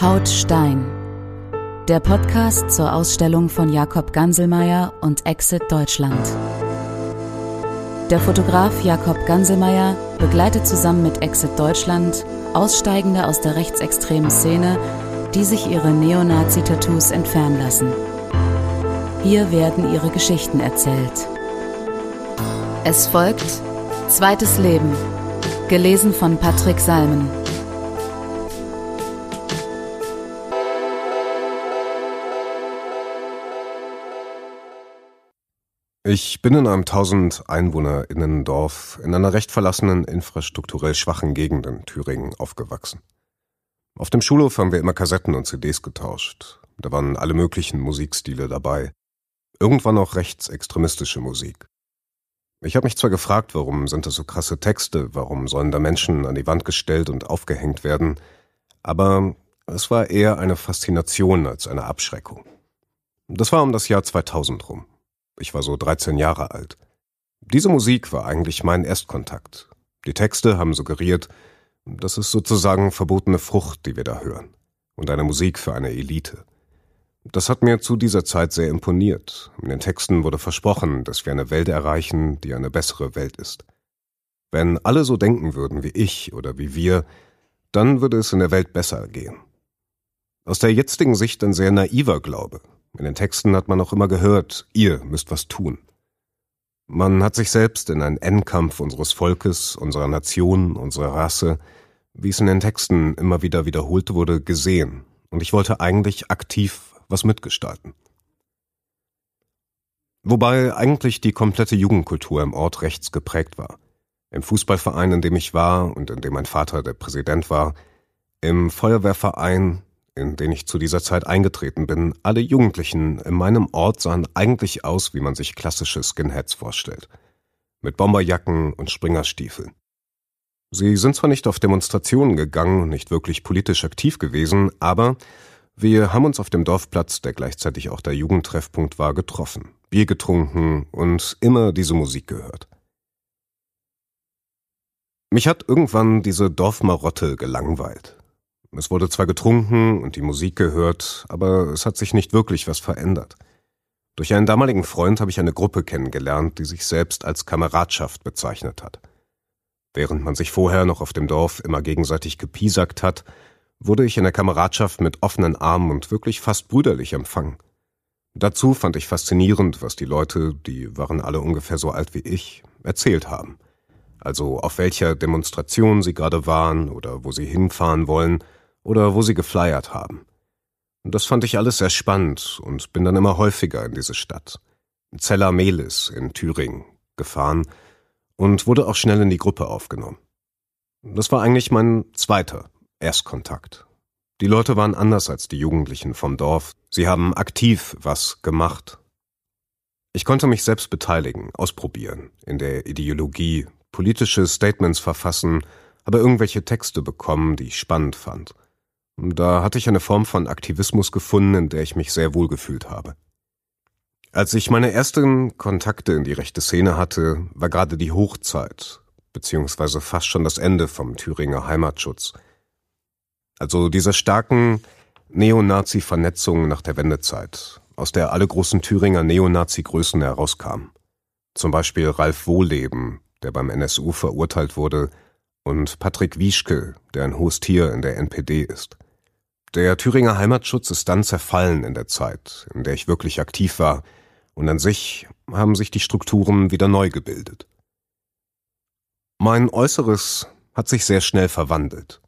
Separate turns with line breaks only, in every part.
Haut Stein. Der Podcast zur Ausstellung von Jakob Ganselmeier und Exit Deutschland. Der Fotograf Jakob Ganselmeier begleitet zusammen mit Exit Deutschland Aussteigende aus der rechtsextremen Szene, die sich ihre Neonazi-Tattoos entfernen lassen. Hier werden ihre Geschichten erzählt. Es folgt Zweites Leben, gelesen von Patrick Salmen.
Ich bin in einem 1000 Einwohnerinnen-Dorf in einer recht verlassenen, infrastrukturell schwachen Gegend in Thüringen aufgewachsen. Auf dem Schulhof haben wir immer Kassetten und CDs getauscht. Da waren alle möglichen Musikstile dabei. Irgendwann auch rechtsextremistische Musik. Ich habe mich zwar gefragt, warum sind das so krasse Texte, warum sollen da Menschen an die Wand gestellt und aufgehängt werden, aber es war eher eine Faszination als eine Abschreckung. Das war um das Jahr 2000 rum. Ich war so 13 Jahre alt. Diese Musik war eigentlich mein Erstkontakt. Die Texte haben suggeriert, das ist sozusagen verbotene Frucht, die wir da hören. Und eine Musik für eine Elite. Das hat mir zu dieser Zeit sehr imponiert. In den Texten wurde versprochen, dass wir eine Welt erreichen, die eine bessere Welt ist. Wenn alle so denken würden wie ich oder wie wir, dann würde es in der Welt besser gehen. Aus der jetzigen Sicht ein sehr naiver Glaube, in den Texten hat man auch immer gehört, ihr müsst was tun. Man hat sich selbst in einen Endkampf unseres Volkes, unserer Nation, unserer Rasse, wie es in den Texten immer wieder wiederholt wurde, gesehen, und ich wollte eigentlich aktiv was mitgestalten. Wobei eigentlich die komplette Jugendkultur im Ort rechts geprägt war. Im Fußballverein, in dem ich war und in dem mein Vater der Präsident war, im Feuerwehrverein, in den ich zu dieser Zeit eingetreten bin, alle Jugendlichen in meinem Ort sahen eigentlich aus, wie man sich klassische Skinheads vorstellt. Mit Bomberjacken und Springerstiefeln. Sie sind zwar nicht auf Demonstrationen gegangen und nicht wirklich politisch aktiv gewesen, aber wir haben uns auf dem Dorfplatz, der gleichzeitig auch der Jugendtreffpunkt war, getroffen, Bier getrunken und immer diese Musik gehört. Mich hat irgendwann diese Dorfmarotte gelangweilt. Es wurde zwar getrunken und die Musik gehört, aber es hat sich nicht wirklich was verändert. Durch einen damaligen Freund habe ich eine Gruppe kennengelernt, die sich selbst als Kameradschaft bezeichnet hat. Während man sich vorher noch auf dem Dorf immer gegenseitig gepiesackt hat, wurde ich in der Kameradschaft mit offenen Armen und wirklich fast brüderlich empfangen. Dazu fand ich faszinierend, was die Leute, die waren alle ungefähr so alt wie ich, erzählt haben. Also auf welcher Demonstration sie gerade waren oder wo sie hinfahren wollen oder wo sie geflyert haben. Das fand ich alles sehr spannend und bin dann immer häufiger in diese Stadt, Zella Melis in Thüringen, gefahren und wurde auch schnell in die Gruppe aufgenommen. Das war eigentlich mein zweiter Erstkontakt. Die Leute waren anders als die Jugendlichen vom Dorf. Sie haben aktiv was gemacht. Ich konnte mich selbst beteiligen, ausprobieren, in der Ideologie, politische Statements verfassen, aber irgendwelche Texte bekommen, die ich spannend fand. Da hatte ich eine Form von Aktivismus gefunden, in der ich mich sehr wohl gefühlt habe. Als ich meine ersten Kontakte in die rechte Szene hatte, war gerade die Hochzeit, beziehungsweise fast schon das Ende vom Thüringer Heimatschutz. Also dieser starken Neonazi-Vernetzung nach der Wendezeit, aus der alle großen Thüringer Neonazi-Größen herauskamen. Zum Beispiel Ralf Wohleben, der beim NSU verurteilt wurde, und Patrick Wieschke, der ein hohes Tier in der NPD ist. Der Thüringer Heimatschutz ist dann zerfallen in der Zeit, in der ich wirklich aktiv war, und an sich haben sich die Strukturen wieder neu gebildet. Mein Äußeres hat sich sehr schnell verwandelt.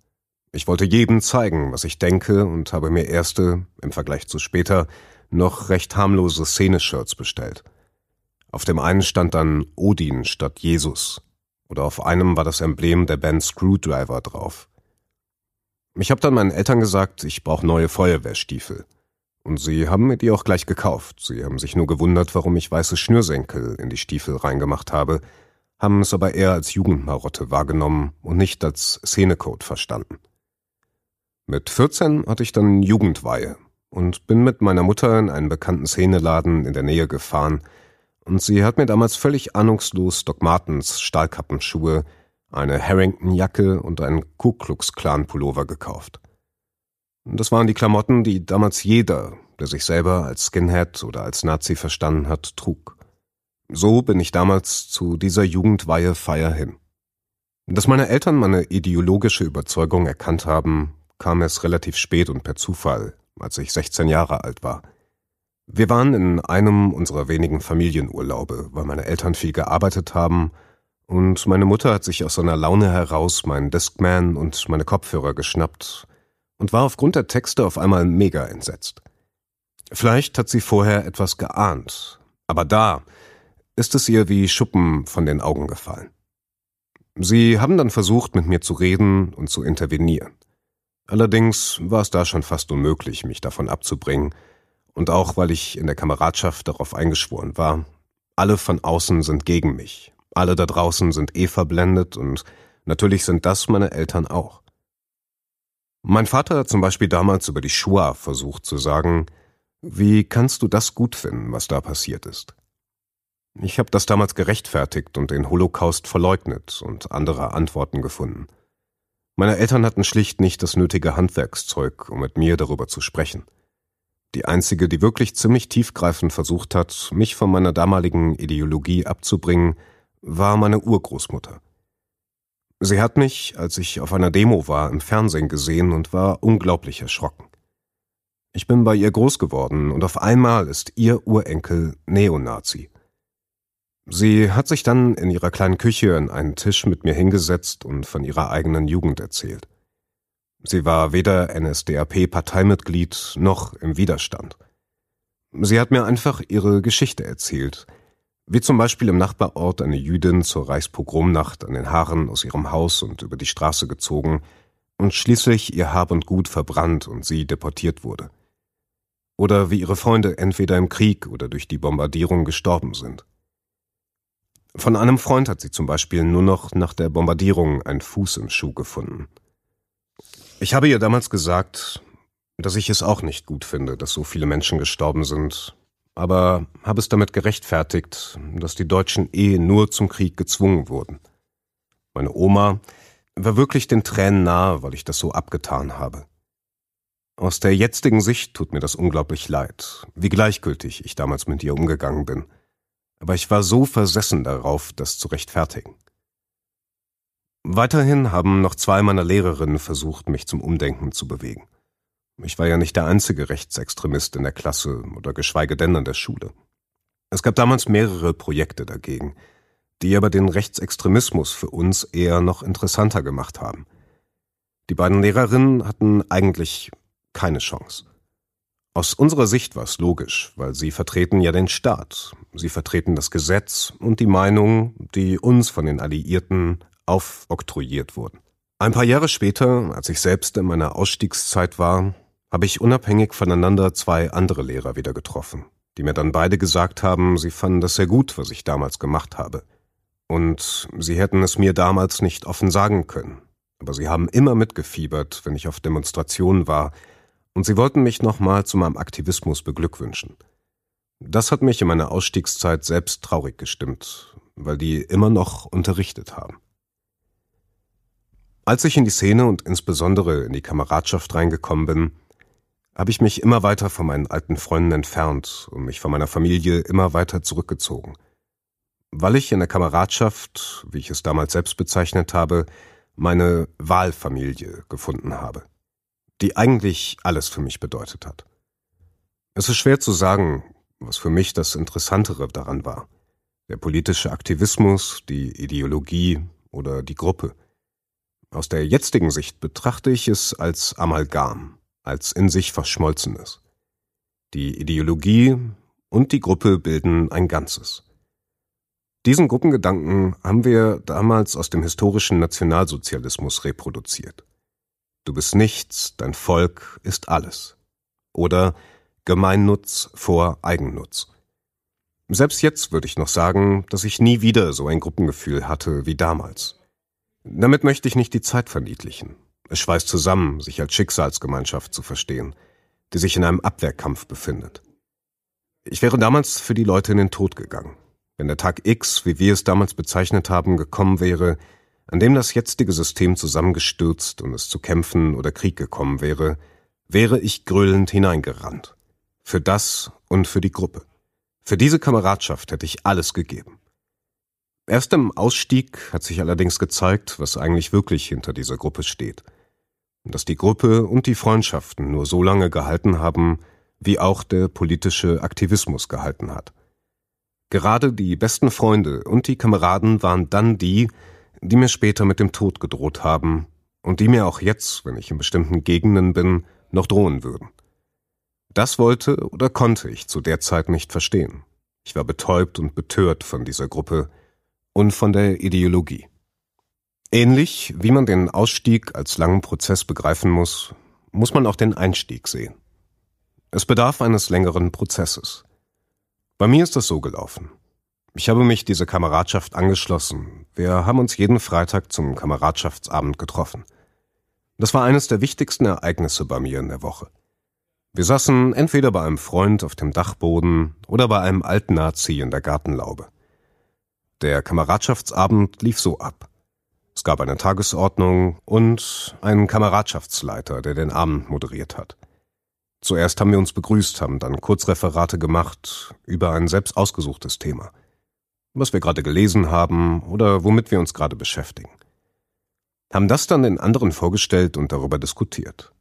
Ich wollte jedem zeigen, was ich denke, und habe mir erste, im Vergleich zu später, noch recht harmlose Szene-Shirts bestellt. Auf dem einen stand dann Odin statt Jesus, oder auf einem war das Emblem der Band Screwdriver drauf. Ich habe dann meinen Eltern gesagt, ich brauche neue Feuerwehrstiefel. Und sie haben mir die auch gleich gekauft. Sie haben sich nur gewundert, warum ich weiße Schnürsenkel in die Stiefel reingemacht habe, haben es aber eher als Jugendmarotte wahrgenommen und nicht als Szenecode verstanden. Mit 14 hatte ich dann Jugendweihe und bin mit meiner Mutter in einen bekannten Szeneladen in der Nähe gefahren, und sie hat mir damals völlig ahnungslos Doc Martens Stahlkappenschuhe eine Harrington-Jacke und einen Ku Klux Klan Pullover gekauft. Das waren die Klamotten, die damals jeder, der sich selber als Skinhead oder als Nazi verstanden hat, trug. So bin ich damals zu dieser Jugendweihefeier hin. Dass meine Eltern meine ideologische Überzeugung erkannt haben, kam erst relativ spät und per Zufall, als ich 16 Jahre alt war. Wir waren in einem unserer wenigen Familienurlaube, weil meine Eltern viel gearbeitet haben und meine Mutter hat sich aus einer Laune heraus meinen Discman und meine Kopfhörer geschnappt und war aufgrund der Texte auf einmal mega entsetzt. Vielleicht hat sie vorher etwas geahnt, aber da ist es ihr wie Schuppen von den Augen gefallen. Sie haben dann versucht, mit mir zu reden und zu intervenieren. Allerdings war es da schon fast unmöglich, mich davon abzubringen, und auch weil ich in der Kameradschaft darauf eingeschworen war, alle von außen sind gegen mich, alle da draußen sind eh verblendet und natürlich sind das meine Eltern auch. Mein Vater hat zum Beispiel damals über die Shoah versucht zu sagen, wie kannst du das gut finden, was da passiert ist? Ich habe das damals gerechtfertigt und den Holocaust verleugnet und andere Antworten gefunden. Meine Eltern hatten schlicht nicht das nötige Handwerkszeug, um mit mir darüber zu sprechen. Die einzige, die wirklich ziemlich tiefgreifend versucht hat, mich von meiner damaligen Ideologie abzubringen, war meine Urgroßmutter. Sie hat mich, als ich auf einer Demo war, im Fernsehen gesehen und war unglaublich erschrocken. Ich bin bei ihr groß geworden und auf einmal ist ihr Urenkel Neonazi. Sie hat sich dann in ihrer kleinen Küche an einen Tisch mit mir hingesetzt und von ihrer eigenen Jugend erzählt. Sie war weder NSDAP-Parteimitglied noch im Widerstand. Sie hat mir einfach ihre Geschichte erzählt, wie zum Beispiel im Nachbarort eine Jüdin zur Reichspogromnacht an den Haaren aus ihrem Haus und über die Straße gezogen und schließlich ihr Hab und Gut verbrannt und sie deportiert wurde. Oder wie ihre Freunde entweder im Krieg oder durch die Bombardierung gestorben sind. Von einem Freund hat sie zum Beispiel nur noch nach der Bombardierung einen Fuß im Schuh gefunden. Ich habe ihr damals gesagt, dass ich es auch nicht gut finde, dass so viele Menschen gestorben sind, aber habe es damit gerechtfertigt, dass die Deutschen eh nur zum Krieg gezwungen wurden. Meine Oma war wirklich den Tränen nahe, weil ich das so abgetan habe. Aus der jetzigen Sicht tut mir das unglaublich leid, wie gleichgültig ich damals mit ihr umgegangen bin. Aber ich war so versessen darauf, das zu rechtfertigen. Weiterhin haben noch zwei meiner Lehrerinnen versucht, mich zum Umdenken zu bewegen. Ich war ja nicht der einzige Rechtsextremist in der Klasse oder geschweige denn an der Schule. Es gab damals mehrere Projekte dagegen, die aber den Rechtsextremismus für uns eher noch interessanter gemacht haben. Die beiden Lehrerinnen hatten eigentlich keine Chance. Aus unserer Sicht war es logisch, weil sie vertreten ja den Staat, sie vertreten das Gesetz und die Meinung, die uns von den Alliierten aufoktroyiert wurden. Ein paar Jahre später, als ich selbst in meiner Ausstiegszeit war, habe ich unabhängig voneinander zwei andere Lehrer wieder getroffen, die mir dann beide gesagt haben, sie fanden das sehr gut, was ich damals gemacht habe. Und sie hätten es mir damals nicht offen sagen können. Aber sie haben immer mitgefiebert, wenn ich auf Demonstrationen war, und sie wollten mich nochmal zu meinem Aktivismus beglückwünschen. Das hat mich in meiner Ausstiegszeit selbst traurig gestimmt, weil die immer noch unterrichtet haben. Als ich in die Szene und insbesondere in die Kameradschaft reingekommen bin, habe ich mich immer weiter von meinen alten Freunden entfernt und mich von meiner Familie immer weiter zurückgezogen. Weil ich in der Kameradschaft, wie ich es damals selbst bezeichnet habe, meine Wahlfamilie gefunden habe, die eigentlich alles für mich bedeutet hat. Es ist schwer zu sagen, was für mich das Interessantere daran war. Der politische Aktivismus, die Ideologie oder die Gruppe. Aus der jetzigen Sicht betrachte ich es als Amalgam, als in sich Verschmolzenes. Die Ideologie und die Gruppe bilden ein Ganzes. Diesen Gruppengedanken haben wir damals aus dem historischen Nationalsozialismus reproduziert. Du bist nichts, dein Volk ist alles. Oder Gemeinnutz vor Eigennutz. Selbst jetzt würde ich noch sagen, dass ich nie wieder so ein Gruppengefühl hatte wie damals. Damit möchte ich nicht die Zeit verniedlichen. Es schweißt zusammen, sich als Schicksalsgemeinschaft zu verstehen, die sich in einem Abwehrkampf befindet. Ich wäre damals für die Leute in den Tod gegangen. Wenn der Tag X, wie wir es damals bezeichnet haben, gekommen wäre, an dem das jetzige System zusammengestürzt und es zu Kämpfen oder Krieg gekommen wäre, wäre ich gröhlend hineingerannt. Für das und für die Gruppe. Für diese Kameradschaft hätte ich alles gegeben. Erst im Ausstieg hat sich allerdings gezeigt, was eigentlich wirklich hinter dieser Gruppe steht. Dass die Gruppe und die Freundschaften nur so lange gehalten haben, wie auch der politische Aktivismus gehalten hat. Gerade die besten Freunde und die Kameraden waren dann die, die mir später mit dem Tod gedroht haben und die mir auch jetzt, wenn ich in bestimmten Gegenden bin, noch drohen würden. Das wollte oder konnte ich zu der Zeit nicht verstehen. Ich war betäubt und betört von dieser Gruppe und von der Ideologie. Ähnlich wie man den Ausstieg als langen Prozess begreifen muss, muss man auch den Einstieg sehen. Es bedarf eines längeren Prozesses. Bei mir ist das so gelaufen. Ich habe mich dieser Kameradschaft angeschlossen. Wir haben uns jeden Freitag zum Kameradschaftsabend getroffen. Das war eines der wichtigsten Ereignisse bei mir in der Woche. Wir saßen entweder bei einem Freund auf dem Dachboden oder bei einem alten Nazi in der Gartenlaube. Der Kameradschaftsabend lief so ab. Es gab eine Tagesordnung und einen Kameradschaftsleiter, der den Abend moderiert hat. Zuerst haben wir uns begrüßt, haben dann Kurzreferate gemacht über ein selbst ausgesuchtes Thema. Was wir gerade gelesen haben oder womit wir uns gerade beschäftigen. Haben das dann den anderen vorgestellt und darüber diskutiert.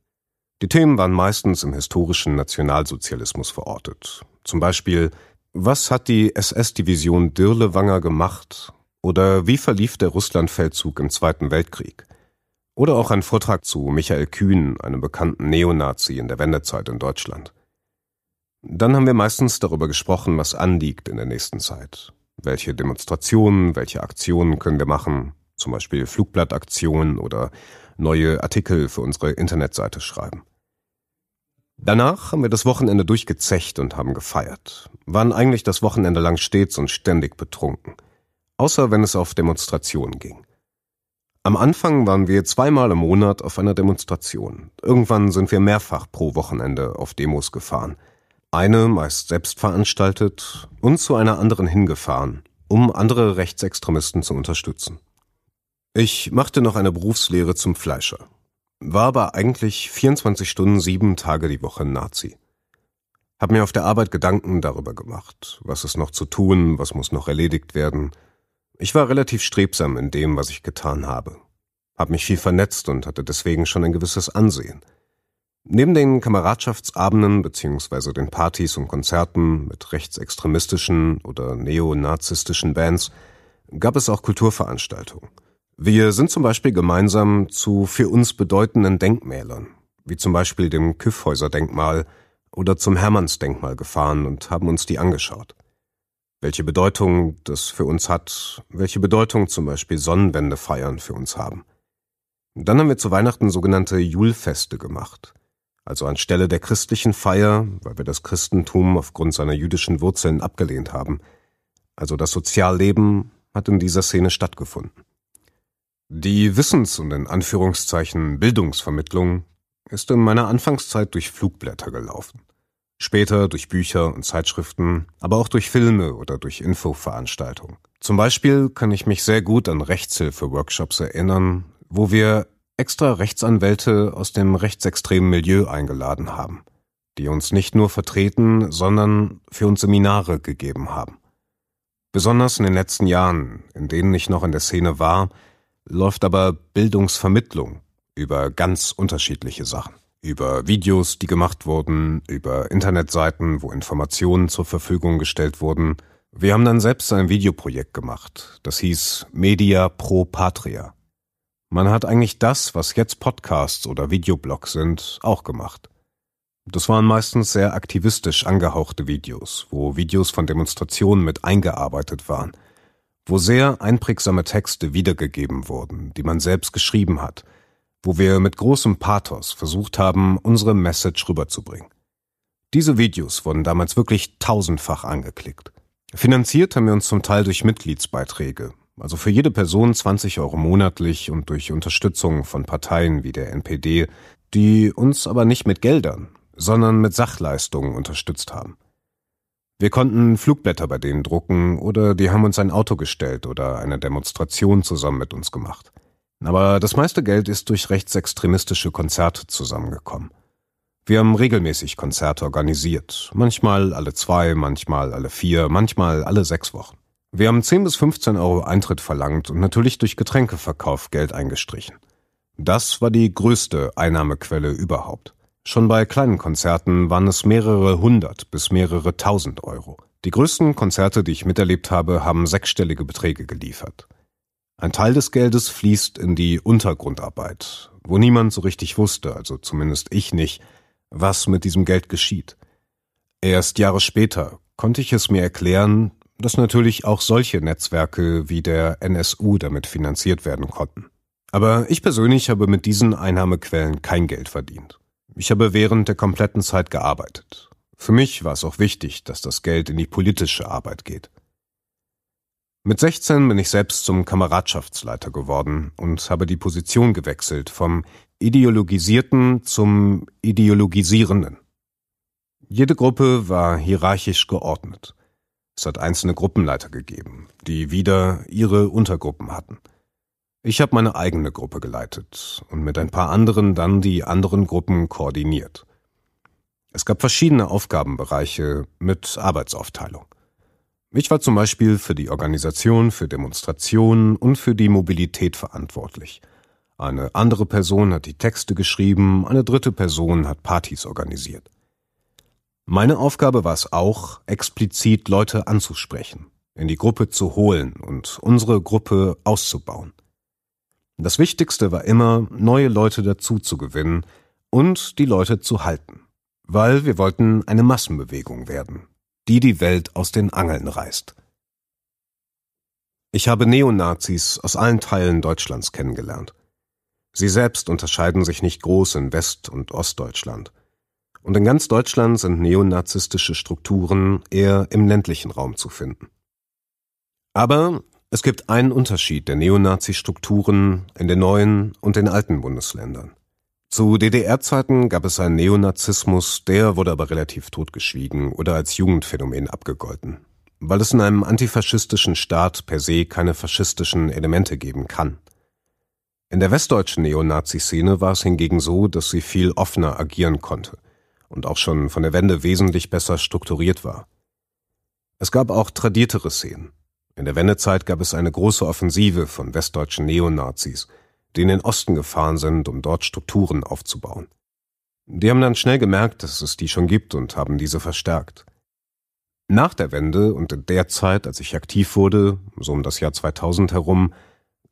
Die Themen waren meistens im historischen Nationalsozialismus verortet. Zum Beispiel, was hat die SS-Division Dirlewanger gemacht? Oder wie verlief der Russlandfeldzug im Zweiten Weltkrieg? Oder auch ein Vortrag zu Michael Kühn, einem bekannten Neonazi in der Wendezeit in Deutschland. Dann haben wir meistens darüber gesprochen, was anliegt in der nächsten Zeit. Welche Demonstrationen, welche Aktionen können wir machen, zum Beispiel Flugblattaktionen oder neue Artikel für unsere Internetseite schreiben. Danach haben wir das Wochenende durchgezecht und haben gefeiert, waren eigentlich das Wochenende lang stets und ständig betrunken, außer wenn es auf Demonstrationen ging. Am Anfang waren wir zweimal im Monat auf einer Demonstration. Irgendwann sind wir mehrfach pro Wochenende auf Demos gefahren. Eine meist selbst veranstaltet und zu einer anderen hingefahren, um andere Rechtsextremisten zu unterstützen. Ich machte noch eine Berufslehre zum Fleischer, war aber eigentlich 24 Stunden, sieben Tage die Woche Nazi. Hab mir auf der Arbeit Gedanken darüber gemacht, was ist noch zu tun, was muss noch erledigt werden – ich war relativ strebsam in dem, was ich getan habe, hab mich viel vernetzt und hatte deswegen schon ein gewisses Ansehen. Neben den Kameradschaftsabenden bzw. den Partys und Konzerten mit rechtsextremistischen oder neonazistischen Bands gab es auch Kulturveranstaltungen. Wir sind zum Beispiel gemeinsam zu für uns bedeutenden Denkmälern, wie zum Beispiel dem Kyffhäuser-Denkmal oder zum Hermannsdenkmal gefahren und haben uns die angeschaut welche Bedeutung das für uns hat, welche Bedeutung zum Beispiel Sonnenwendefeiern für uns haben. Dann haben wir zu Weihnachten sogenannte Julfeste gemacht, also anstelle der christlichen Feier, weil wir das Christentum aufgrund seiner jüdischen Wurzeln abgelehnt haben. Also das Sozialleben hat in dieser Szene stattgefunden. Die Wissens- und in Anführungszeichen Bildungsvermittlung ist in meiner Anfangszeit durch Flugblätter gelaufen. Später durch Bücher und Zeitschriften, aber auch durch Filme oder durch Infoveranstaltungen. Zum Beispiel kann ich mich sehr gut an Rechtshilfe-Workshops erinnern, wo wir extra Rechtsanwälte aus dem rechtsextremen Milieu eingeladen haben, die uns nicht nur vertreten, sondern für uns Seminare gegeben haben. Besonders in den letzten Jahren, in denen ich noch in der Szene war, läuft aber Bildungsvermittlung über ganz unterschiedliche Sachen über Videos, die gemacht wurden, über Internetseiten, wo Informationen zur Verfügung gestellt wurden. Wir haben dann selbst ein Videoprojekt gemacht, das hieß Media Pro Patria. Man hat eigentlich das, was jetzt Podcasts oder Videoblogs sind, auch gemacht. Das waren meistens sehr aktivistisch angehauchte Videos, wo Videos von Demonstrationen mit eingearbeitet waren, wo sehr einprägsame Texte wiedergegeben wurden, die man selbst geschrieben hat – wo wir mit großem Pathos versucht haben, unsere Message rüberzubringen. Diese Videos wurden damals wirklich tausendfach angeklickt. Finanziert haben wir uns zum Teil durch Mitgliedsbeiträge, also für jede Person 20 Euro monatlich und durch Unterstützung von Parteien wie der NPD, die uns aber nicht mit Geldern, sondern mit Sachleistungen unterstützt haben. Wir konnten Flugblätter bei denen drucken oder die haben uns ein Auto gestellt oder eine Demonstration zusammen mit uns gemacht. Aber das meiste Geld ist durch rechtsextremistische Konzerte zusammengekommen. Wir haben regelmäßig Konzerte organisiert, manchmal alle zwei, manchmal alle vier, manchmal alle sechs Wochen. Wir haben 10 bis 15 Euro Eintritt verlangt und natürlich durch Getränkeverkauf Geld eingestrichen. Das war die größte Einnahmequelle überhaupt. Schon bei kleinen Konzerten waren es mehrere hundert bis mehrere tausend Euro. Die größten Konzerte, die ich miterlebt habe, haben sechsstellige Beträge geliefert. Ein Teil des Geldes fließt in die Untergrundarbeit, wo niemand so richtig wusste, also zumindest ich nicht, was mit diesem Geld geschieht. Erst Jahre später konnte ich es mir erklären, dass natürlich auch solche Netzwerke wie der NSU damit finanziert werden konnten. Aber ich persönlich habe mit diesen Einnahmequellen kein Geld verdient. Ich habe während der kompletten Zeit gearbeitet. Für mich war es auch wichtig, dass das Geld in die politische Arbeit geht. Mit 16 bin ich selbst zum Kameradschaftsleiter geworden und habe die Position gewechselt vom Ideologisierten zum Ideologisierenden. Jede Gruppe war hierarchisch geordnet. Es hat einzelne Gruppenleiter gegeben, die wieder ihre Untergruppen hatten. Ich habe meine eigene Gruppe geleitet und mit ein paar anderen dann die anderen Gruppen koordiniert. Es gab verschiedene Aufgabenbereiche mit Arbeitsaufteilung. Ich war zum Beispiel für die Organisation, für Demonstrationen und für die Mobilität verantwortlich. Eine andere Person hat die Texte geschrieben, eine dritte Person hat Partys organisiert. Meine Aufgabe war es auch, explizit Leute anzusprechen, in die Gruppe zu holen und unsere Gruppe auszubauen. Das Wichtigste war immer, neue Leute dazu zu gewinnen und die Leute zu halten, weil wir wollten eine Massenbewegung werden, die die Welt aus den Angeln reißt. Ich habe Neonazis aus allen Teilen Deutschlands kennengelernt. Sie selbst unterscheiden sich nicht groß in West- und Ostdeutschland. Und in ganz Deutschland sind neonazistische Strukturen eher im ländlichen Raum zu finden. Aber es gibt einen Unterschied der Neonazi-Strukturen in den neuen und den alten Bundesländern. Zu DDR-Zeiten gab es einen Neonazismus, der wurde aber relativ totgeschwiegen oder als Jugendphänomen abgegolten, weil es in einem antifaschistischen Staat per se keine faschistischen Elemente geben kann. In der westdeutschen Neonazi-Szene war es hingegen so, dass sie viel offener agieren konnte und auch schon von der Wende wesentlich besser strukturiert war. Es gab auch tradiertere Szenen, in der Wendezeit gab es eine große Offensive von westdeutschen Neonazis, die in den Osten gefahren sind, um dort Strukturen aufzubauen. Die haben dann schnell gemerkt, dass es die schon gibt und haben diese verstärkt. Nach der Wende und in der Zeit, als ich aktiv wurde, so um das Jahr 2000 herum,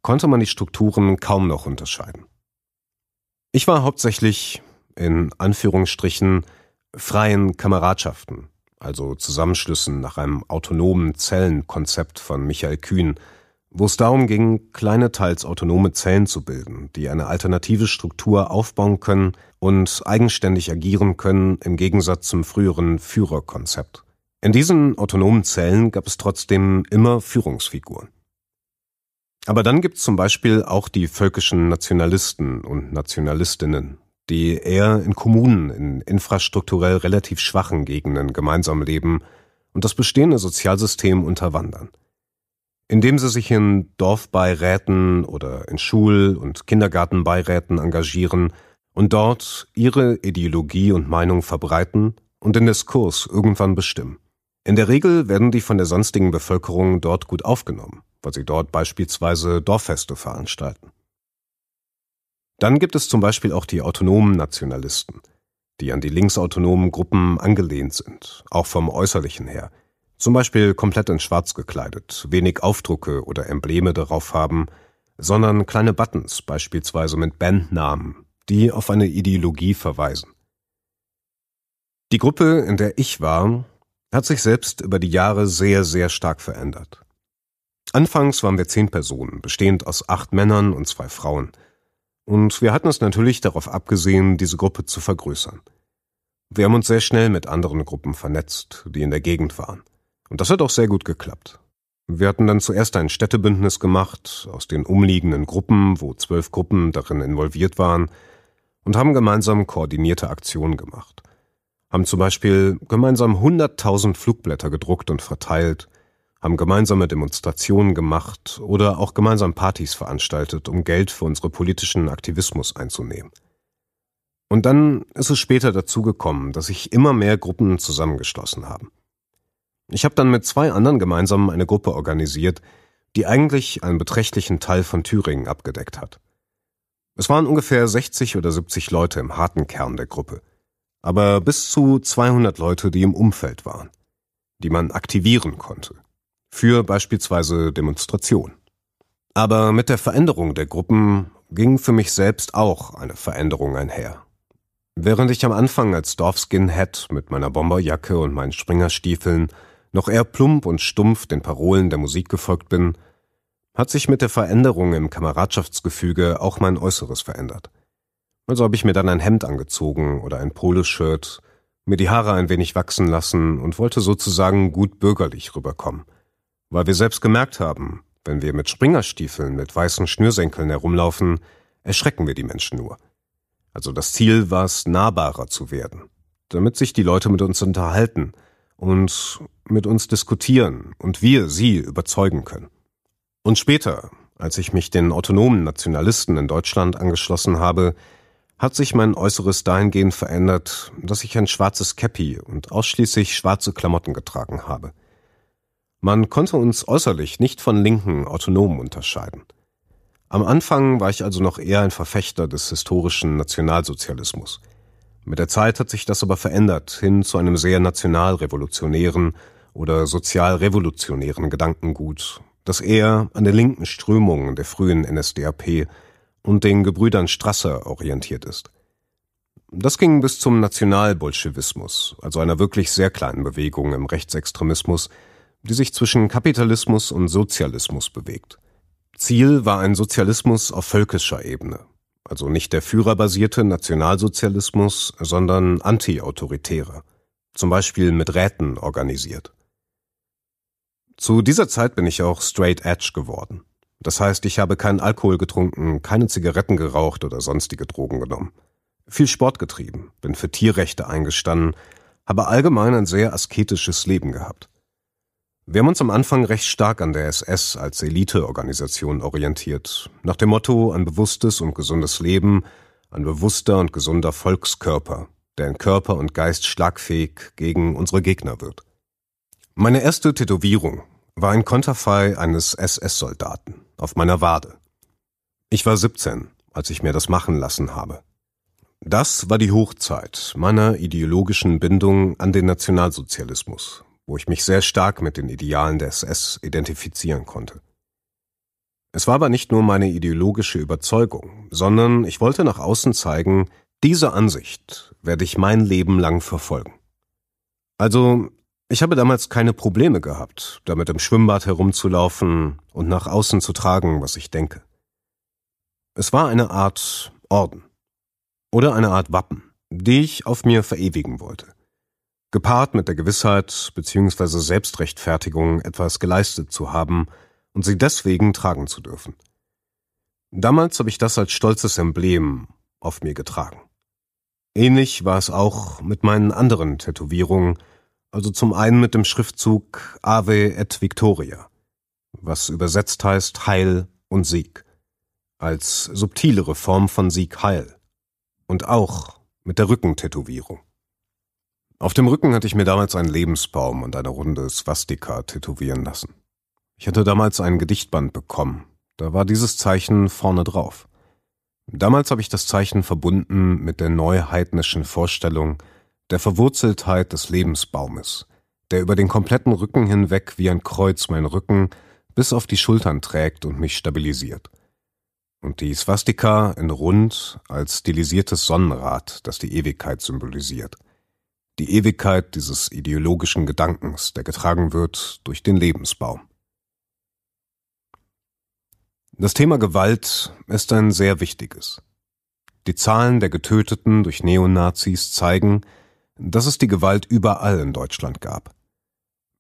konnte man die Strukturen kaum noch unterscheiden. Ich war hauptsächlich in Anführungsstrichen freien Kameradschaften, also Zusammenschlüssen nach einem autonomen Zellenkonzept von Michael Kühn, wo es darum ging, kleine teils autonome Zellen zu bilden, die eine alternative Struktur aufbauen können und eigenständig agieren können im Gegensatz zum früheren Führerkonzept. In diesen autonomen Zellen gab es trotzdem immer Führungsfiguren. Aber dann gibt es zum Beispiel auch die völkischen Nationalisten und Nationalistinnen, die eher in Kommunen in infrastrukturell relativ schwachen Gegenden gemeinsam leben und das bestehende Sozialsystem unterwandern. Indem sie sich in Dorfbeiräten oder in Schul- und Kindergartenbeiräten engagieren und dort ihre Ideologie und Meinung verbreiten und den Diskurs irgendwann bestimmen. In der Regel werden die von der sonstigen Bevölkerung dort gut aufgenommen, weil sie dort beispielsweise Dorffeste veranstalten. Dann gibt es zum Beispiel auch die autonomen Nationalisten, die an die linksautonomen Gruppen angelehnt sind, auch vom Äußerlichen her. Zum Beispiel komplett in Schwarz gekleidet, wenig Aufdrucke oder Embleme darauf haben, sondern kleine Buttons, beispielsweise mit Bandnamen, die auf eine Ideologie verweisen. Die Gruppe, in der ich war, hat sich selbst über die Jahre sehr, sehr stark verändert. Anfangs waren wir zehn Personen, bestehend aus acht Männern und zwei Frauen – und wir hatten es natürlich darauf abgesehen, diese Gruppe zu vergrößern. Wir haben uns sehr schnell mit anderen Gruppen vernetzt, die in der Gegend waren. Und das hat auch sehr gut geklappt. Wir hatten dann zuerst ein Städtebündnis gemacht aus den umliegenden Gruppen, wo zwölf Gruppen darin involviert waren, und haben gemeinsam koordinierte Aktionen gemacht. Haben zum Beispiel gemeinsam 100.000 Flugblätter gedruckt und verteilt, haben gemeinsame Demonstrationen gemacht oder auch gemeinsam Partys veranstaltet, um Geld für unsere politischen Aktivismus einzunehmen. Und dann ist es später dazu gekommen, dass sich immer mehr Gruppen zusammengeschlossen haben. Ich habe dann mit zwei anderen gemeinsam eine Gruppe organisiert, die eigentlich einen beträchtlichen Teil von Thüringen abgedeckt hat. Es waren ungefähr 60 oder 70 Leute im harten Kern der Gruppe, aber bis zu 200 Leute, die im Umfeld waren, die man aktivieren konnte, für beispielsweise Demonstrationen. Aber mit der Veränderung der Gruppen ging für mich selbst auch eine Veränderung einher. Während ich am Anfang als Dorfskinhead mit meiner Bomberjacke und meinen Springerstiefeln noch eher plump und stumpf den Parolen der Musik gefolgt bin, hat sich mit der Veränderung im Kameradschaftsgefüge auch mein Äußeres verändert. Also habe ich mir dann ein Hemd angezogen oder ein Poloshirt, mir die Haare ein wenig wachsen lassen und wollte sozusagen gut bürgerlich rüberkommen. Weil wir selbst gemerkt haben, wenn wir mit Springerstiefeln mit weißen Schnürsenkeln herumlaufen, erschrecken wir die Menschen nur. Also das Ziel war es, nahbarer zu werden, damit sich die Leute mit uns unterhalten und mit uns diskutieren und wir sie überzeugen können. Und später, als ich mich den autonomen Nationalisten in Deutschland angeschlossen habe, hat sich mein Äußeres dahingehend verändert, dass ich ein schwarzes Käppi und ausschließlich schwarze Klamotten getragen habe. Man konnte uns äußerlich nicht von linken Autonomen unterscheiden. Am Anfang war ich also noch eher ein Verfechter des historischen Nationalsozialismus. Mit der Zeit hat sich das aber verändert hin zu einem sehr nationalrevolutionären oder sozialrevolutionären Gedankengut, das eher an der linken Strömung der frühen NSDAP und den Gebrüdern Strasser orientiert ist. Das ging bis zum Nationalbolschewismus, also einer wirklich sehr kleinen Bewegung im Rechtsextremismus, die sich zwischen Kapitalismus und Sozialismus bewegt. Ziel war ein Sozialismus auf völkischer Ebene, also nicht der führerbasierte Nationalsozialismus, sondern antiautoritärer, zum Beispiel mit Räten organisiert. Zu dieser Zeit bin ich auch straight edge geworden. Das heißt, ich habe keinen Alkohol getrunken, keine Zigaretten geraucht oder sonstige Drogen genommen. Viel Sport getrieben, bin für Tierrechte eingestanden, habe allgemein ein sehr asketisches Leben gehabt. Wir haben uns am Anfang recht stark an der SS als Eliteorganisation orientiert, nach dem Motto ein bewusstes und gesundes Leben, ein bewusster und gesunder Volkskörper, der in Körper und Geist schlagfähig gegen unsere Gegner wird. Meine erste Tätowierung war ein Konterfei eines SS-Soldaten auf meiner Wade. Ich war 17, als ich mir das machen lassen habe. Das war die Hochzeit meiner ideologischen Bindung an den Nationalsozialismus, wo ich mich sehr stark mit den Idealen der SS identifizieren konnte. Es war aber nicht nur meine ideologische Überzeugung, sondern ich wollte nach außen zeigen, diese Ansicht werde ich mein Leben lang verfolgen. Also ich habe damals keine Probleme gehabt, damit im Schwimmbad herumzulaufen und nach außen zu tragen, was ich denke. Es war eine Art Orden oder eine Art Wappen, die ich auf mir verewigen wollte, gepaart mit der Gewissheit bzw. Selbstrechtfertigung, etwas geleistet zu haben und sie deswegen tragen zu dürfen. Damals habe ich das als stolzes Emblem auf mir getragen. Ähnlich war es auch mit meinen anderen Tätowierungen, also zum einen mit dem Schriftzug Ave et Victoria, was übersetzt heißt Heil und Sieg, als subtilere Form von Sieg Heil. Und auch mit der Rückentätowierung. Auf dem Rücken hatte ich mir damals einen Lebensbaum und eine runde Swastika tätowieren lassen. Ich hatte damals ein Gedichtband bekommen. Da war dieses Zeichen vorne drauf. Damals habe ich das Zeichen verbunden mit der neuheidnischen Vorstellung, der Verwurzeltheit des Lebensbaumes, der über den kompletten Rücken hinweg wie ein Kreuz mein Rücken bis auf die Schultern trägt und mich stabilisiert. Und die Swastika in rund als stilisiertes Sonnenrad, das die Ewigkeit symbolisiert. Die Ewigkeit dieses ideologischen Gedankens, der getragen wird durch den Lebensbaum. Das Thema Gewalt ist ein sehr wichtiges. Die Zahlen der Getöteten durch Neonazis zeigen, dass es die Gewalt überall in Deutschland gab.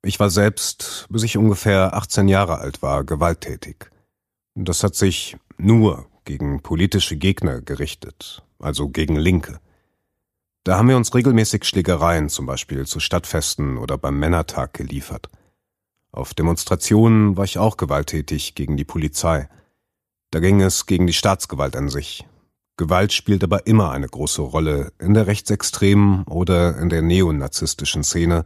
Ich war selbst, bis ich ungefähr 18 Jahre alt war, gewalttätig. Das hat sich nur gegen politische Gegner gerichtet, also gegen Linke. Da haben wir uns regelmäßig Schlägereien, zum Beispiel zu Stadtfesten oder beim Männertag, geliefert. Auf Demonstrationen war ich auch gewalttätig gegen die Polizei. Da ging es gegen die Staatsgewalt an sich, Gewalt spielt aber immer eine große Rolle in der rechtsextremen oder in der neonazistischen Szene,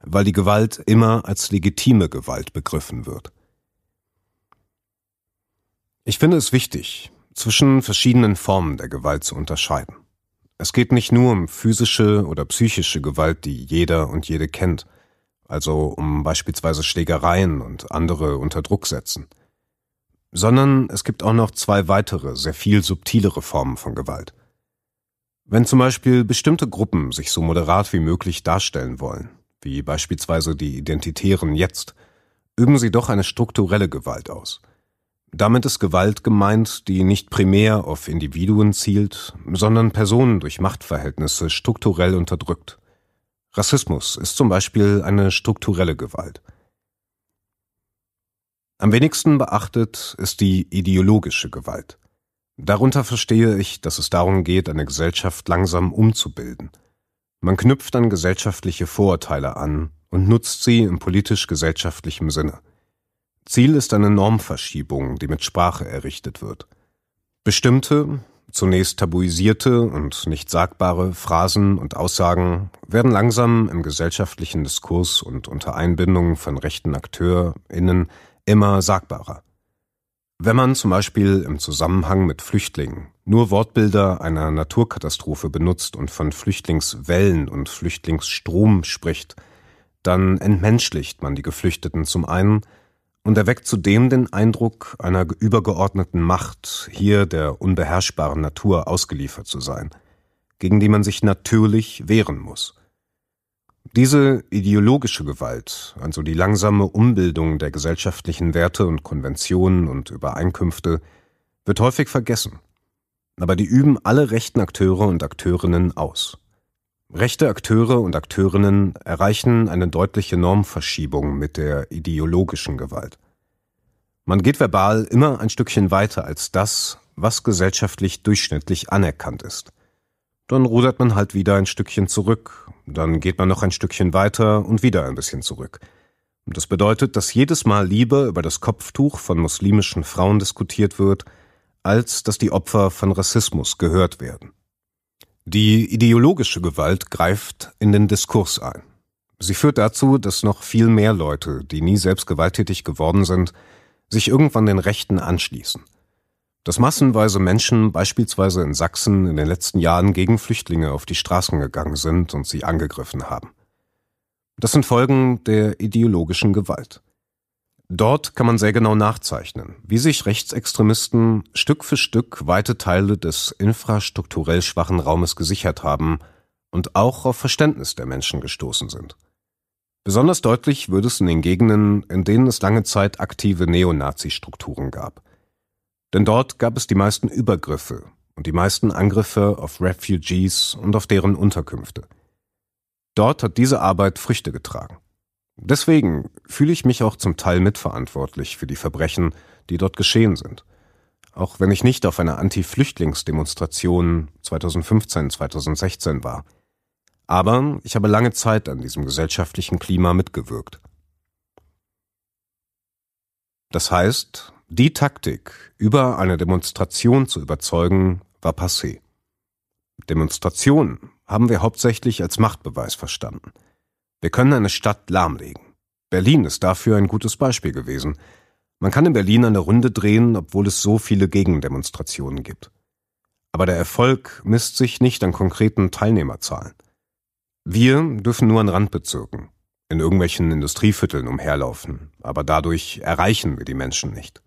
weil die Gewalt immer als legitime Gewalt begriffen wird. Ich finde es wichtig, zwischen verschiedenen Formen der Gewalt zu unterscheiden. Es geht nicht nur um physische oder psychische Gewalt, die jeder und jede kennt, also um beispielsweise Schlägereien und andere unter Druck setzen, sondern es gibt auch noch zwei weitere, sehr viel subtilere Formen von Gewalt. Wenn zum Beispiel bestimmte Gruppen sich so moderat wie möglich darstellen wollen, wie beispielsweise die Identitären jetzt, üben sie doch eine strukturelle Gewalt aus. Damit ist Gewalt gemeint, die nicht primär auf Individuen zielt, sondern Personen durch Machtverhältnisse strukturell unterdrückt. Rassismus ist zum Beispiel eine strukturelle Gewalt. Am wenigsten beachtet ist die ideologische Gewalt. Darunter verstehe ich, dass es darum geht, eine Gesellschaft langsam umzubilden. Man knüpft an gesellschaftliche Vorurteile an und nutzt sie im politisch-gesellschaftlichen Sinne. Ziel ist eine Normverschiebung, die mit Sprache errichtet wird. Bestimmte, zunächst tabuisierte und nicht sagbare Phrasen und Aussagen werden langsam im gesellschaftlichen Diskurs und unter Einbindung von rechten AkteurInnen immer sagbarer. Wenn man zum Beispiel im Zusammenhang mit Flüchtlingen nur Wortbilder einer Naturkatastrophe benutzt und von Flüchtlingswellen und Flüchtlingsstrom spricht, dann entmenschlicht man die Geflüchteten zum einen und erweckt zudem den Eindruck, einer übergeordneten Macht, hier der unbeherrschbaren Natur ausgeliefert zu sein, gegen die man sich natürlich wehren muss. Diese ideologische Gewalt, also die langsame Umbildung der gesellschaftlichen Werte und Konventionen und Übereinkünfte, wird häufig vergessen. Aber die üben alle rechten Akteure und Akteurinnen aus. Rechte Akteure und Akteurinnen erreichen eine deutliche Normverschiebung mit der ideologischen Gewalt. Man geht verbal immer ein Stückchen weiter als das, was gesellschaftlich durchschnittlich anerkannt ist. Dann rudert man halt wieder ein Stückchen zurück, dann geht man noch ein Stückchen weiter und wieder ein bisschen zurück. Das bedeutet, dass jedes Mal lieber über das Kopftuch von muslimischen Frauen diskutiert wird, als dass die Opfer von Rassismus gehört werden. Die ideologische Gewalt greift in den Diskurs ein. Sie führt dazu, dass noch viel mehr Leute, die nie selbst gewalttätig geworden sind, sich irgendwann den Rechten anschließen. Dass massenweise Menschen beispielsweise in Sachsen in den letzten Jahren gegen Flüchtlinge auf die Straßen gegangen sind und sie angegriffen haben. Das sind Folgen der ideologischen Gewalt. Dort kann man sehr genau nachzeichnen, wie sich Rechtsextremisten Stück für Stück weite Teile des infrastrukturell schwachen Raumes gesichert haben und auch auf Verständnis der Menschen gestoßen sind. Besonders deutlich wird es in den Gegenden, in denen es lange Zeit aktive Neonazi-Strukturen gab. Denn dort gab es die meisten Übergriffe und die meisten Angriffe auf Refugees und auf deren Unterkünfte. Dort hat diese Arbeit Früchte getragen. Deswegen fühle ich mich auch zum Teil mitverantwortlich für die Verbrechen, die dort geschehen sind. Auch wenn ich nicht auf einer Anti-Flüchtlingsdemonstration 2015, 2016 war. Aber ich habe lange Zeit an diesem gesellschaftlichen Klima mitgewirkt. Das heißt, die Taktik, über eine Demonstration zu überzeugen, war passé. Demonstrationen haben wir hauptsächlich als Machtbeweis verstanden – wir können eine Stadt lahmlegen. Berlin ist dafür ein gutes Beispiel gewesen. Man kann in Berlin eine Runde drehen, obwohl es so viele Gegendemonstrationen gibt. Aber der Erfolg misst sich nicht an konkreten Teilnehmerzahlen. Wir dürfen nur an Randbezirken, in irgendwelchen Industrievierteln umherlaufen, aber dadurch erreichen wir die Menschen nicht.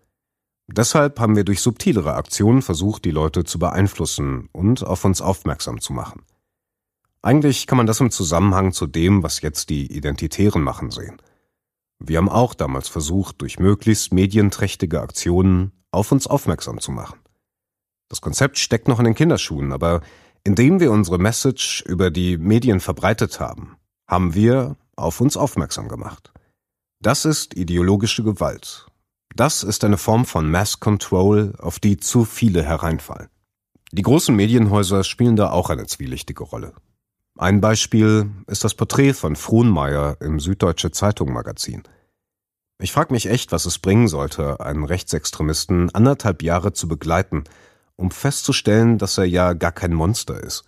Deshalb haben wir durch subtilere Aktionen versucht, die Leute zu beeinflussen und auf uns aufmerksam zu machen. Eigentlich kann man das im Zusammenhang zu dem, was jetzt die Identitären machen, sehen. Wir haben auch damals versucht, durch möglichst medienträchtige Aktionen auf uns aufmerksam zu machen. Das Konzept steckt noch in den Kinderschuhen, aber indem wir unsere Message über die Medien verbreitet haben, haben wir auf uns aufmerksam gemacht. Das ist ideologische Gewalt. Das ist eine Form von Mass Control, auf die zu viele hereinfallen. Die großen Medienhäuser spielen da auch eine zwielichtige Rolle. Ein Beispiel ist das Porträt von Frohnmeier im Süddeutsche Zeitung Magazin. Ich frage mich echt, was es bringen sollte, einen Rechtsextremisten anderthalb Jahre zu begleiten um festzustellen, dass er ja gar kein Monster ist.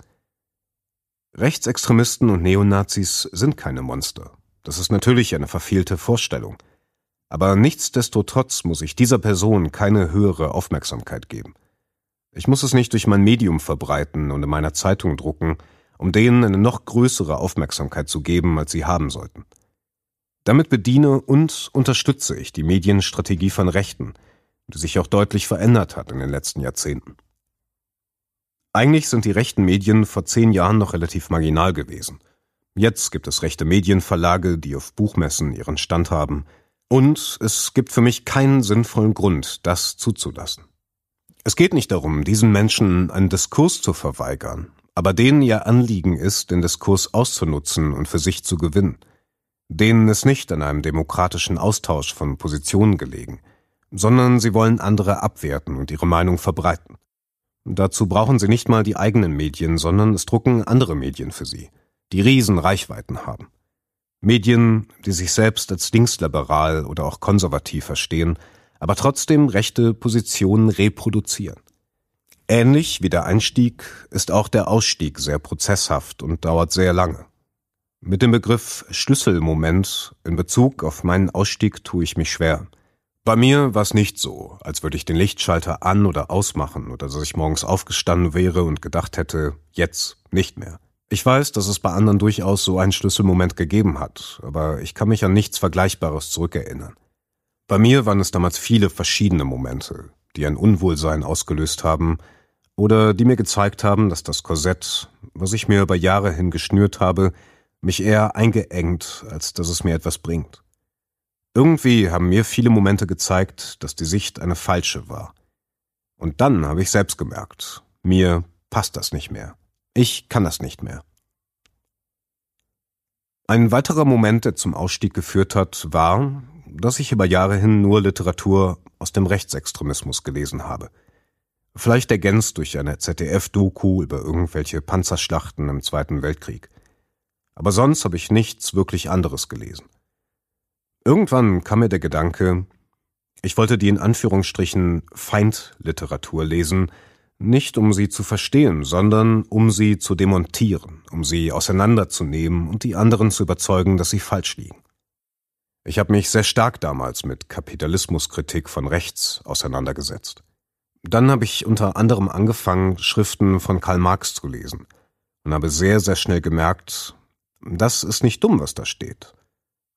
Rechtsextremisten und Neonazis sind keine Monster. Das ist natürlich eine verfehlte Vorstellung. Aber nichtsdestotrotz muss ich dieser Person keine höhere Aufmerksamkeit geben. Ich muss es nicht durch mein Medium verbreiten und in meiner Zeitung drucken, um denen eine noch größere Aufmerksamkeit zu geben, als sie haben sollten. Damit bediene und unterstütze ich die Medienstrategie von Rechten, die sich auch deutlich verändert hat in den letzten Jahrzehnten. Eigentlich sind die rechten Medien vor zehn Jahren noch relativ marginal gewesen. Jetzt gibt es rechte Medienverlage, die auf Buchmessen ihren Stand haben, und es gibt für mich keinen sinnvollen Grund, das zuzulassen. Es geht nicht darum, diesen Menschen einen Diskurs zu verweigern, aber denen ihr Anliegen ist, den Diskurs auszunutzen und für sich zu gewinnen. Denen ist nicht an einem demokratischen Austausch von Positionen gelegen, sondern sie wollen andere abwerten und ihre Meinung verbreiten. Dazu brauchen sie nicht mal die eigenen Medien, sondern es drucken andere Medien für sie, die riesen Reichweiten haben. Medien, die sich selbst als linksliberal oder auch konservativ verstehen, aber trotzdem rechte Positionen reproduzieren. Ähnlich wie der Einstieg ist auch der Ausstieg sehr prozesshaft und dauert sehr lange. Mit dem Begriff Schlüsselmoment in Bezug auf meinen Ausstieg tue ich mich schwer. Bei mir war es nicht so, als würde ich den Lichtschalter an oder ausmachen oder dass ich morgens aufgestanden wäre und gedacht hätte, jetzt nicht mehr. Ich weiß, dass es bei anderen durchaus so einen Schlüsselmoment gegeben hat, aber ich kann mich an nichts Vergleichbares zurückerinnern. Bei mir waren es damals viele verschiedene Momente, die ein Unwohlsein ausgelöst haben oder die mir gezeigt haben, dass das Korsett, was ich mir über Jahre hin geschnürt habe, mich eher eingeengt, als dass es mir etwas bringt. Irgendwie haben mir viele Momente gezeigt, dass die Sicht eine falsche war. Und dann habe ich selbst gemerkt, mir passt das nicht mehr. Ich kann das nicht mehr. Ein weiterer Moment, der zum Ausstieg geführt hat, war, dass ich über Jahre hin nur Literatur aus dem Rechtsextremismus gelesen habe. Vielleicht ergänzt durch eine ZDF-Doku über irgendwelche Panzerschlachten im Zweiten Weltkrieg aber sonst habe ich nichts wirklich anderes gelesen. Irgendwann kam mir der Gedanke, ich wollte die in Anführungsstrichen Feindliteratur lesen, nicht um sie zu verstehen, sondern um sie zu demontieren, um sie auseinanderzunehmen und die anderen zu überzeugen, dass sie falsch liegen. Ich habe mich sehr stark damals mit Kapitalismuskritik von rechts auseinandergesetzt. Dann habe ich unter anderem angefangen, Schriften von Karl Marx zu lesen und habe sehr, sehr schnell gemerkt, das ist nicht dumm, was da steht.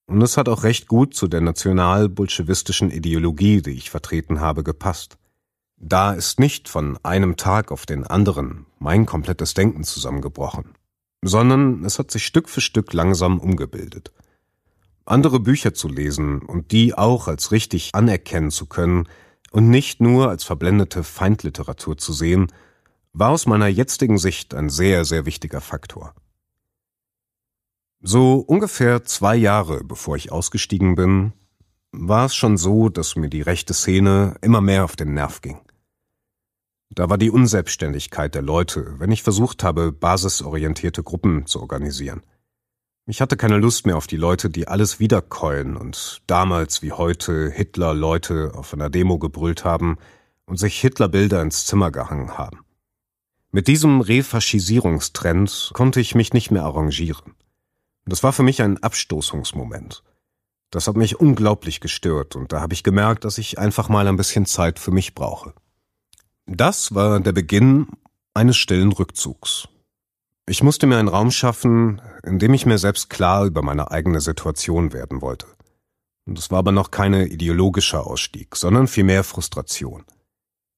Und es hat auch recht gut zu der national-bolschewistischen Ideologie, die ich vertreten habe, gepasst. Da ist nicht von einem Tag auf den anderen mein komplettes Denken zusammengebrochen, sondern es hat sich Stück für Stück langsam umgebildet. Andere Bücher zu lesen und die auch als richtig anerkennen zu können und nicht nur als verblendete Feindliteratur zu sehen, war aus meiner jetzigen Sicht ein sehr, sehr wichtiger Faktor. So ungefähr zwei Jahre bevor ich ausgestiegen bin, war es schon so, dass mir die rechte Szene immer mehr auf den Nerv ging. Da war die Unselbstständigkeit der Leute, wenn ich versucht habe, basisorientierte Gruppen zu organisieren. Ich hatte keine Lust mehr auf die Leute, die alles wiederkäuen und damals wie heute Hitler Leute auf einer Demo gebrüllt haben und sich Hitlerbilder ins Zimmer gehangen haben. Mit diesem Refaschisierungstrend konnte ich mich nicht mehr arrangieren. Das war für mich ein Abstoßungsmoment. Das hat mich unglaublich gestört und da habe ich gemerkt, dass ich einfach mal ein bisschen Zeit für mich brauche. Das war der Beginn eines stillen Rückzugs. Ich musste mir einen Raum schaffen, in dem ich mir selbst klar über meine eigene Situation werden wollte. Das war aber noch keine ideologischer Ausstieg, sondern vielmehr Frustration.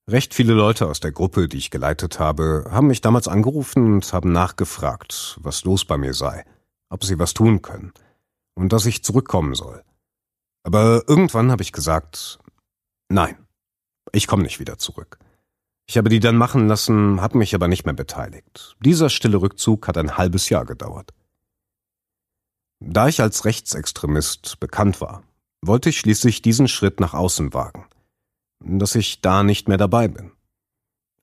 Recht viele Leute aus der Gruppe, die ich geleitet habe, haben mich damals angerufen und haben nachgefragt, was los bei mir sei ob sie was tun können und dass ich zurückkommen soll. Aber irgendwann habe ich gesagt, nein, ich komme nicht wieder zurück. Ich habe die dann machen lassen, habe mich aber nicht mehr beteiligt. Dieser stille Rückzug hat ein halbes Jahr gedauert. Da ich als Rechtsextremist bekannt war, wollte ich schließlich diesen Schritt nach außen wagen, dass ich da nicht mehr dabei bin.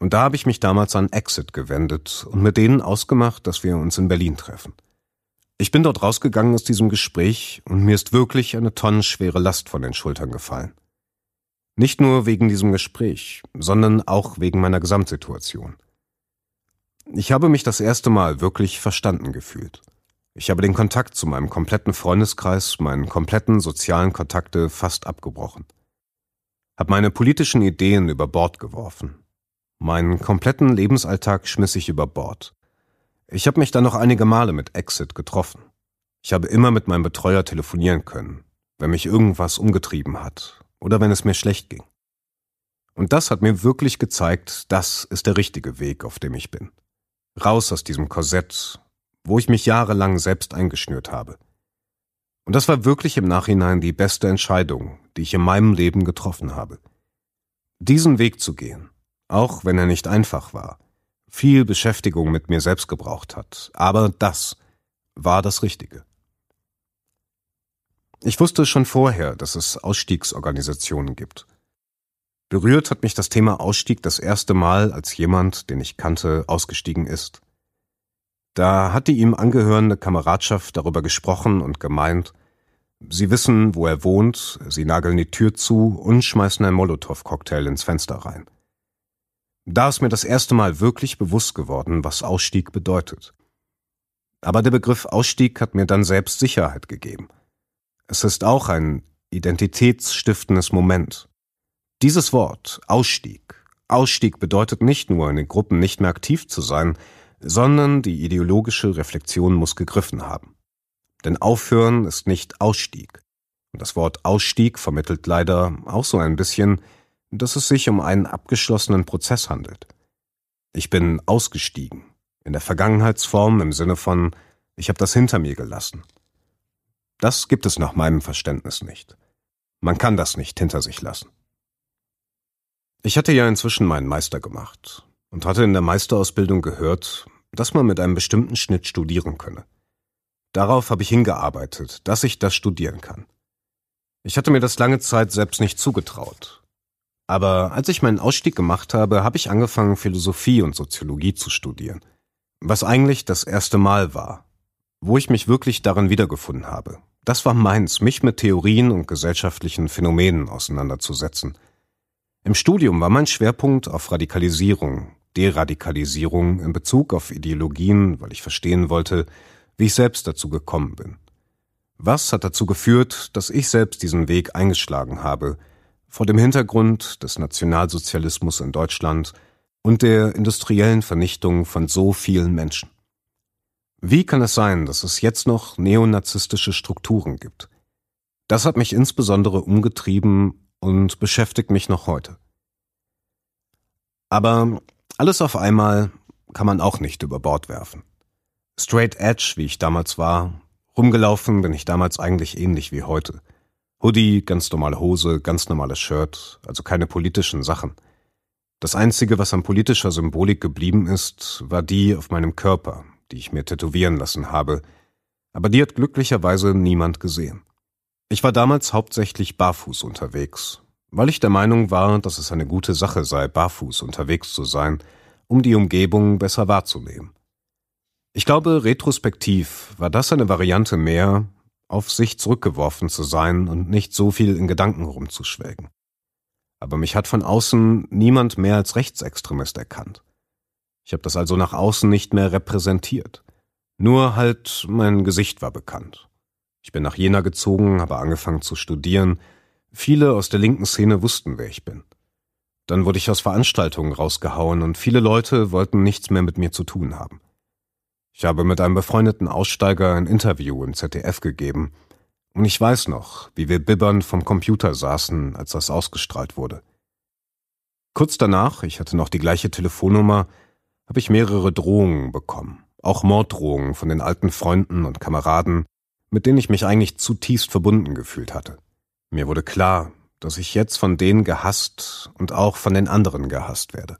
Und da habe ich mich damals an Exit gewendet und mit denen ausgemacht, dass wir uns in Berlin treffen. Ich bin dort rausgegangen aus diesem Gespräch und mir ist wirklich eine tonnenschwere Last von den Schultern gefallen. Nicht nur wegen diesem Gespräch, sondern auch wegen meiner Gesamtsituation. Ich habe mich das erste Mal wirklich verstanden gefühlt. Ich habe den Kontakt zu meinem kompletten Freundeskreis, meinen kompletten sozialen Kontakte fast abgebrochen. Hab meine politischen Ideen über Bord geworfen. Meinen kompletten Lebensalltag schmiss ich über Bord. Ich habe mich dann noch einige Male mit Exit getroffen. Ich habe immer mit meinem Betreuer telefonieren können, wenn mich irgendwas umgetrieben hat oder wenn es mir schlecht ging. Und das hat mir wirklich gezeigt, das ist der richtige Weg, auf dem ich bin. Raus aus diesem Korsett, wo ich mich jahrelang selbst eingeschnürt habe. Und das war wirklich im Nachhinein die beste Entscheidung, die ich in meinem Leben getroffen habe. Diesen Weg zu gehen, auch wenn er nicht einfach war, viel Beschäftigung mit mir selbst gebraucht hat, aber das war das Richtige. Ich wusste schon vorher, dass es Ausstiegsorganisationen gibt. Berührt hat mich das Thema Ausstieg das erste Mal, als jemand, den ich kannte, ausgestiegen ist. Da hat die ihm angehörende Kameradschaft darüber gesprochen und gemeint, sie wissen, wo er wohnt, sie nageln die Tür zu und schmeißen ein Molotow-Cocktail ins Fenster rein. Da ist mir das erste Mal wirklich bewusst geworden, was Ausstieg bedeutet. Aber der Begriff Ausstieg hat mir dann selbst Sicherheit gegeben. Es ist auch ein identitätsstiftendes Moment. Dieses Wort Ausstieg. Ausstieg bedeutet nicht nur, in den Gruppen nicht mehr aktiv zu sein, sondern die ideologische Reflexion muss gegriffen haben. Denn Aufhören ist nicht Ausstieg. Und das Wort Ausstieg vermittelt leider auch so ein bisschen, dass es sich um einen abgeschlossenen Prozess handelt. Ich bin ausgestiegen, in der Vergangenheitsform im Sinne von ich habe das hinter mir gelassen. Das gibt es nach meinem Verständnis nicht. Man kann das nicht hinter sich lassen. Ich hatte ja inzwischen meinen Meister gemacht und hatte in der Meisterausbildung gehört, dass man mit einem bestimmten Schnitt studieren könne. Darauf habe ich hingearbeitet, dass ich das studieren kann. Ich hatte mir das lange Zeit selbst nicht zugetraut. Aber als ich meinen Ausstieg gemacht habe, habe ich angefangen, Philosophie und Soziologie zu studieren. Was eigentlich das erste Mal war, wo ich mich wirklich darin wiedergefunden habe. Das war meins, mich mit Theorien und gesellschaftlichen Phänomenen auseinanderzusetzen. Im Studium war mein Schwerpunkt auf Radikalisierung, Deradikalisierung in Bezug auf Ideologien, weil ich verstehen wollte, wie ich selbst dazu gekommen bin. Was hat dazu geführt, dass ich selbst diesen Weg eingeschlagen habe, vor dem Hintergrund des Nationalsozialismus in Deutschland und der industriellen Vernichtung von so vielen Menschen? Wie kann es sein, dass es jetzt noch neonazistische Strukturen gibt? Das hat mich insbesondere umgetrieben und beschäftigt mich noch heute. Aber alles auf einmal kann man auch nicht über Bord werfen. Straight Edge, wie ich damals war, rumgelaufen bin ich damals eigentlich ähnlich wie heute. Hoodie, ganz normale Hose, ganz normales Shirt, also keine politischen Sachen. Das Einzige, was an politischer Symbolik geblieben ist, war die auf meinem Körper, die ich mir tätowieren lassen habe, aber die hat glücklicherweise niemand gesehen. Ich war damals hauptsächlich barfuß unterwegs, weil ich der Meinung war, dass es eine gute Sache sei, barfuß unterwegs zu sein, um die Umgebung besser wahrzunehmen. Ich glaube, retrospektiv war das eine Variante mehr, auf sich zurückgeworfen zu sein und nicht so viel in Gedanken rumzuschwelgen. Aber mich hat von außen niemand mehr als Rechtsextremist erkannt. Ich habe das also nach außen nicht mehr repräsentiert. Nur halt mein Gesicht war bekannt. Ich bin nach Jena gezogen, habe angefangen zu studieren. Viele aus der linken Szene wussten, wer ich bin. Dann wurde ich aus Veranstaltungen rausgehauen und viele Leute wollten nichts mehr mit mir zu tun haben. Ich habe mit einem befreundeten Aussteiger ein Interview im ZDF gegeben und ich weiß noch, wie wir bibbernd vom Computer saßen, als das ausgestrahlt wurde. Kurz danach, ich hatte noch die gleiche Telefonnummer, habe ich mehrere Drohungen bekommen, auch Morddrohungen von den alten Freunden und Kameraden, mit denen ich mich eigentlich zutiefst verbunden gefühlt hatte. Mir wurde klar, dass ich jetzt von denen gehasst und auch von den anderen gehasst werde.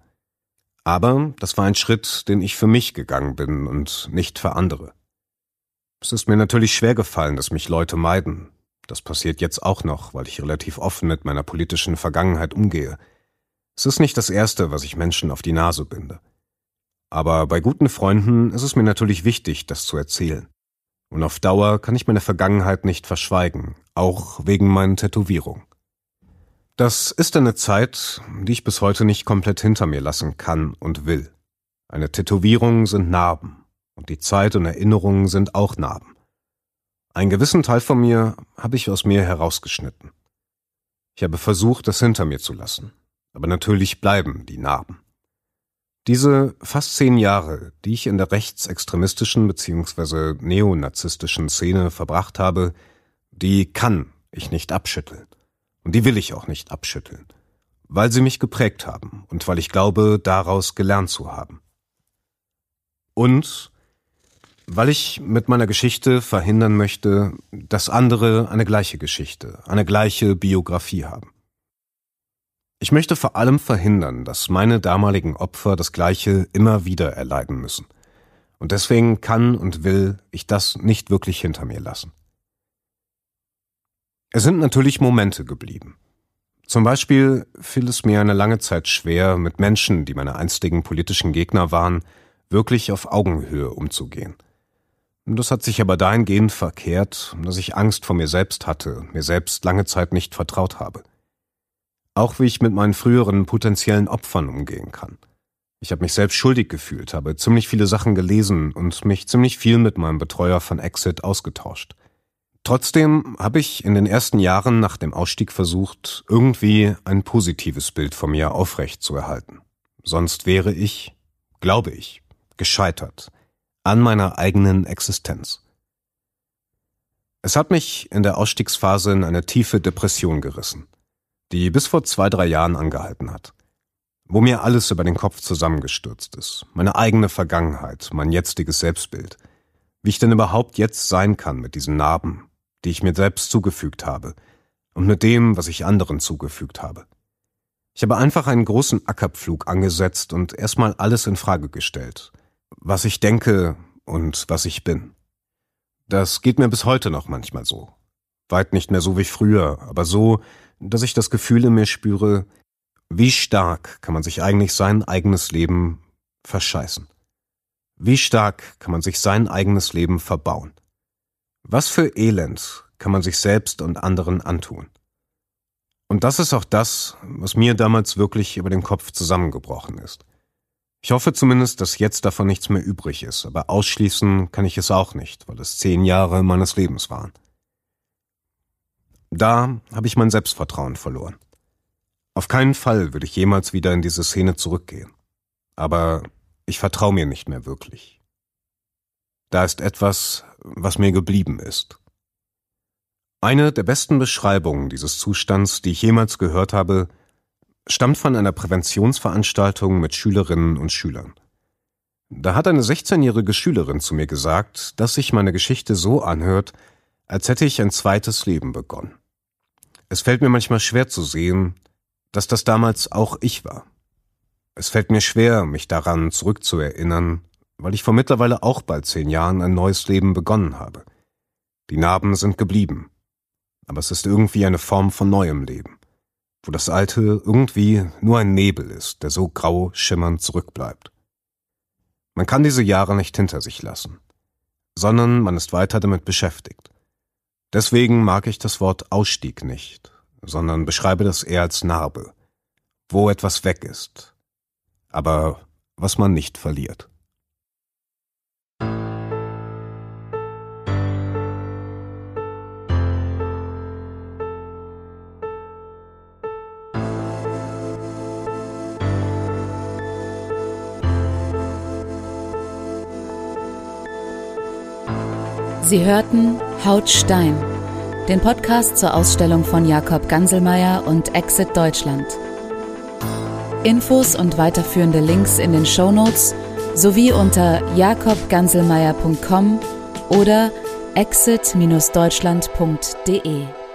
Aber das war ein Schritt, den ich für mich gegangen bin und nicht für andere. Es ist mir natürlich schwer gefallen, dass mich Leute meiden. Das passiert jetzt auch noch, weil ich relativ offen mit meiner politischen Vergangenheit umgehe. Es ist nicht das Erste, was ich Menschen auf die Nase binde. Aber bei guten Freunden ist es mir natürlich wichtig, das zu erzählen. Und auf Dauer kann ich meine Vergangenheit nicht verschweigen, auch wegen meinen Tätowierungen. Das ist eine Zeit, die ich bis heute nicht komplett hinter mir lassen kann und will. Eine Tätowierung sind Narben und die Zeit und Erinnerungen sind auch Narben. Einen gewissen Teil von mir habe ich aus mir herausgeschnitten. Ich habe versucht, das hinter mir zu lassen, aber natürlich bleiben die Narben. Diese fast zehn Jahre, die ich in der rechtsextremistischen bzw. neonazistischen Szene verbracht habe, die kann ich nicht abschütteln. Und die will ich auch nicht abschütteln, weil sie mich geprägt haben und weil ich glaube, daraus gelernt zu haben. Und weil ich mit meiner Geschichte verhindern möchte, dass andere eine gleiche Geschichte, eine gleiche Biografie haben. Ich möchte vor allem verhindern, dass meine damaligen Opfer das Gleiche immer wieder erleiden müssen. Und deswegen kann und will ich das nicht wirklich hinter mir lassen. Es sind natürlich Momente geblieben. Zum Beispiel fiel es mir eine lange Zeit schwer, mit Menschen, die meine einstigen politischen Gegner waren, wirklich auf Augenhöhe umzugehen. Das hat sich aber dahingehend verkehrt, dass ich Angst vor mir selbst hatte und mir selbst lange Zeit nicht vertraut habe. Auch wie ich mit meinen früheren potenziellen Opfern umgehen kann. Ich habe mich selbst schuldig gefühlt, habe ziemlich viele Sachen gelesen und mich ziemlich viel mit meinem Betreuer von Exit ausgetauscht. Trotzdem habe ich in den ersten Jahren nach dem Ausstieg versucht, irgendwie ein positives Bild von mir aufrecht zu erhalten. Sonst wäre ich, glaube ich, gescheitert an meiner eigenen Existenz. Es hat mich in der Ausstiegsphase in eine tiefe Depression gerissen, die bis vor zwei, drei Jahren angehalten hat, wo mir alles über den Kopf zusammengestürzt ist, meine eigene Vergangenheit, mein jetziges Selbstbild, wie ich denn überhaupt jetzt sein kann mit diesen Narben, die ich mir selbst zugefügt habe und mit dem, was ich anderen zugefügt habe. Ich habe einfach einen großen Ackerpflug angesetzt und erstmal alles in Frage gestellt, was ich denke und was ich bin. Das geht mir bis heute noch manchmal so. Weit nicht mehr so wie früher, aber so, dass ich das Gefühl in mir spüre, wie stark kann man sich eigentlich sein eigenes Leben verscheißen? Wie stark kann man sich sein eigenes Leben verbauen? Was für Elend kann man sich selbst und anderen antun? Und das ist auch das, was mir damals wirklich über den Kopf zusammengebrochen ist. Ich hoffe zumindest, dass jetzt davon nichts mehr übrig ist, aber ausschließen kann ich es auch nicht, weil es zehn Jahre meines Lebens waren. Da habe ich mein Selbstvertrauen verloren. Auf keinen Fall würde ich jemals wieder in diese Szene zurückgehen. Aber ich vertraue mir nicht mehr wirklich. Da ist etwas, was mir geblieben ist. Eine der besten Beschreibungen dieses Zustands, die ich jemals gehört habe, stammt von einer Präventionsveranstaltung mit Schülerinnen und Schülern. Da hat eine 16-jährige Schülerin zu mir gesagt, dass sich meine Geschichte so anhört, als hätte ich ein zweites Leben begonnen. Es fällt mir manchmal schwer zu sehen, dass das damals auch ich war. Es fällt mir schwer, mich daran zurückzuerinnern, weil ich vor mittlerweile auch bald zehn Jahren ein neues Leben begonnen habe. Die Narben sind geblieben, aber es ist irgendwie eine Form von neuem Leben, wo das Alte irgendwie nur ein Nebel ist, der so grau schimmernd zurückbleibt. Man kann diese Jahre nicht hinter sich lassen, sondern man ist weiter damit beschäftigt. Deswegen mag ich das Wort Ausstieg nicht, sondern beschreibe das eher als Narbe, wo etwas weg ist, aber was man nicht verliert.
Sie hörten Hautstein, den Podcast zur Ausstellung von Jakob Ganselmeier und Exit Deutschland. Infos und weiterführende Links in den Show Notes sowie unter jakobganselmeier.com oder exit-deutschland.de.